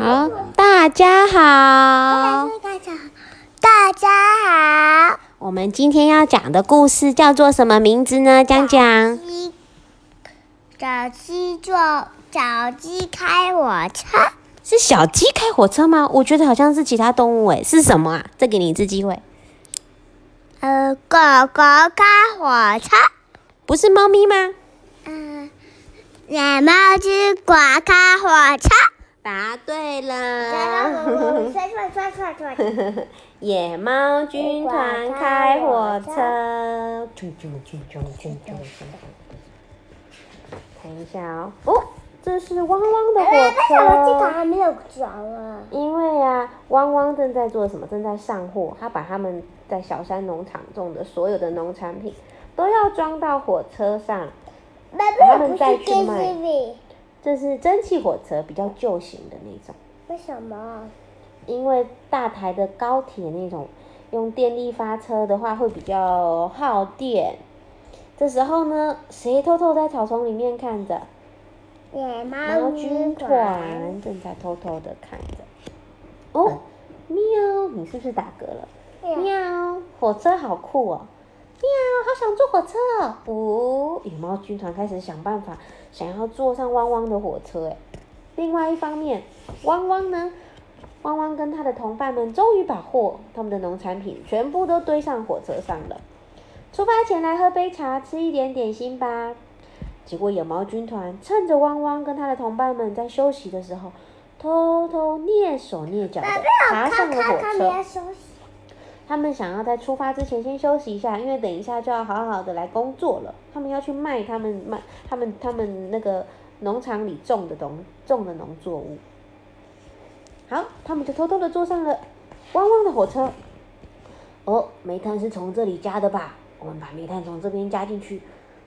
好，大家好，大家好，我们今天要讲的故事叫做什么名字呢？讲讲。鸡，小鸡坐，小鸡开火车，是小鸡开火车吗？我觉得好像是其他动物诶，是什么啊？再给你一次机会。呃，狗狗开火车，不是猫咪吗？嗯，野猫军团开了。野猫军团开火车，看一下哦，哦，这是汪汪的火为什么这个车。还没有转啊？因为啊，汪汪正在做什么？正在上货，他把他们在小山农场种的所有的农产品都要装到火车上。他们再去卖，这是蒸汽火车，比较旧型的那种。为什么？因为大台的高铁那种用电力发车的话，会比较耗电。这时候呢，谁偷偷在草丛里面看着？野猫猫军军团团，正在偷偷的看着。哦，喵，你是不是打嗝了？喵，火车好酷哦！喵，好想坐火车哦！哦，野猫军团开始想办法，想要坐上汪汪的火车。哎，另外一方面，汪汪呢？汪汪跟他的同伴们终于把货，他们的农产品全部都堆上火车上了。出发前来喝杯茶，吃一点点心吧。结果野猫军团趁着汪汪跟他的同伴们在休息的时候，偷偷蹑手蹑脚的爬上了火车。他们想要在出发之前先休息一下，因为等一下就要好好的来工作了。他们要去卖他们卖他们他们那个农场里种的农种的农作物。好，他们就偷偷的坐上了汪汪的火车。哦，煤炭是从这里加的吧？我们把煤炭从这边加进去，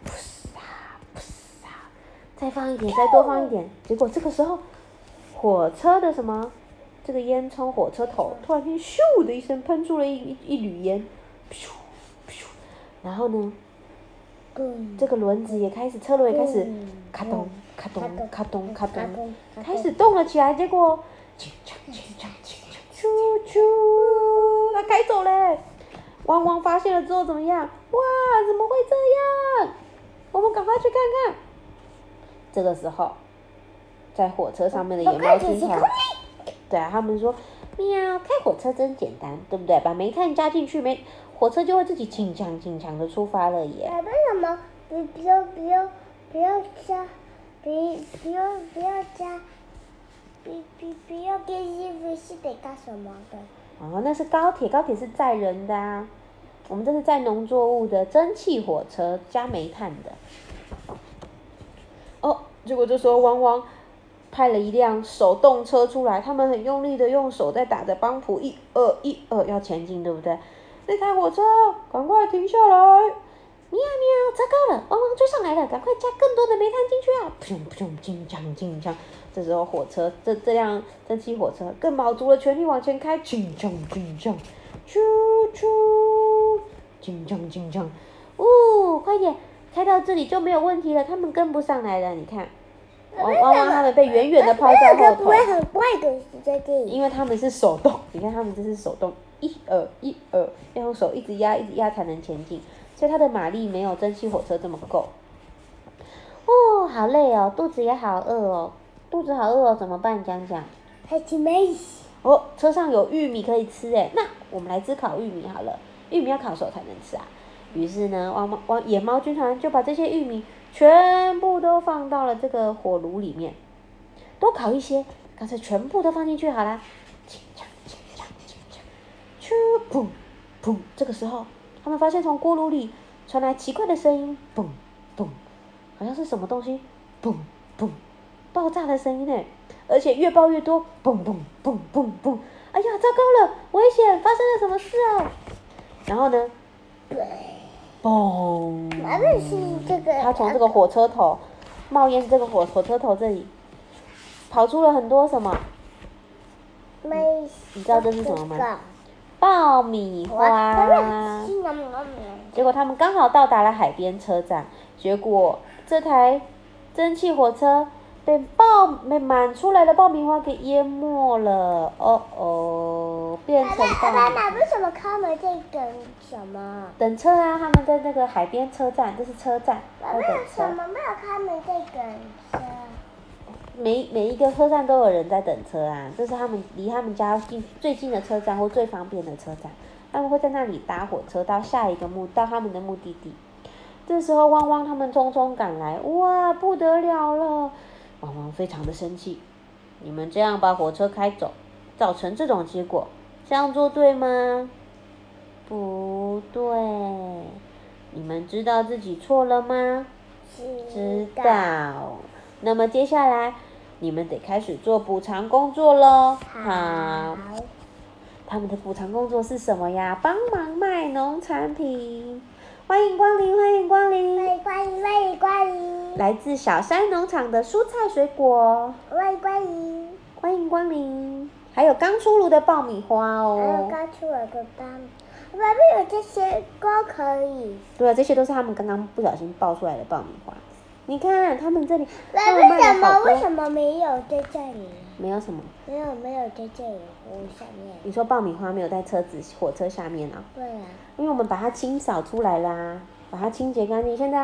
噗啊噗啊，再放一点，再多放一点。结果这个时候，火车的什么？这个烟囱火车头突然间咻的一声喷出了一一一缕烟，咻咻，然后呢，嗯这个轮子也开始，车轮也开始嗯咔咚咔咚咔咚咔咚，开始动了起来。结果，啾啾啾啾啾啾啾，它开走嘞！汪汪发现了之后怎么样？哇，怎么会这样？我们赶快去看看。这个时候，在火车上面的野猫军团。对啊，他们说，喵，开火车真简单，对不对？把煤炭加进去，煤火车就会自己轻强轻强的出发了耶。哎，为什么不不要不要不要加，不不要不要加，不不不要跟衣服是得干什么的？哦，那是高铁，高铁是载人的啊。我们这是载农作物的蒸汽火车，加煤炭的。哦，结果这时候汪汪派了一辆手动车出来，他们很用力的用手在打着帮谱，一二一二要前进，对不对？那台火车赶快停下来！喵喵，糟糕了，汪汪追上来了，赶快加更多的煤炭进去啊！噗噗，进枪进枪。这时候火车这这辆蒸汽火车更卯足了全力往前开，进枪进枪，啾啾，进枪进枪，哦，快点，开到这里就没有问题了，他们跟不上来了，你看，汪汪汪他们被远远的抛在后头不。会很怪的在这里。因为他们是手动，你看他们这是手动，一二一二，要用手一直压一直压才能前进，所以它的马力没有蒸汽火车这么够。哦，好累哦，肚子也好饿哦，肚子好饿哦，怎么办？讲讲。哦，车上有玉米可以吃哎，那我们来吃烤玉米好了，玉米要烤熟才能吃啊。于是呢，汪猫汪野猫军团就把这些玉米全部都放到了这个火炉里面，多烤一些，干脆全部都放进去好啦。轻锵轻锵轻锵，咻砰砰！这个时候，他们发现从锅炉里传来奇怪的声音，嘣嘣，好像是什么东西，嘣嘣，爆炸的声音呢。而且越爆越多，嘣嘣嘣嘣嘣！哎呀，糟糕了，危险！发生了什么事啊？然后呢，嘣！哪里是这个？他从这个火车头冒烟，这个火火车头这里跑出了很多什么？你知道这是什么吗？爆米花。结果他们刚好到达了海边车站，结果这台蒸汽火车被爆被满出来的爆米花给淹没了。哦哦，变成爆米爸爸，为什么他们在等什么？等车啊，他们在那个海边车站，这是车站，爸爸在等车什。么没有他们在等车？每每一个车站都有人在等车啊，这是他们离他们家近最近的车站或最方便的车站，他们会在那里搭火车到下一个目到他们的目的地。这时候汪汪他们匆匆赶来，哇，不得了了！汪汪非常的生气，你们这样把火车开走，造成这种结果，这样做对吗？不对，你们知道自己错了吗？知道。那么接下来你们得开始做补偿工作喽。好，他们的补偿工作是什么呀？帮忙卖农产品。欢迎光临，欢迎光临欢！迎光临，欢迎光临，来自小山农场的蔬菜水果，欢迎光临。欢迎光临。还有刚出炉的爆米花哦还有哦。刚出炉的爆米。外面有这些都可以。对啊，这些都是他们刚刚不小心爆出来的爆米花。你看，他们这里，为什么。为什么没有在这里？没有什么？没有没有在这里屋下面。你说爆米花没有在车子火车下面啊？对啊。因为我们把它清扫出来啦，把它清洁干净。现在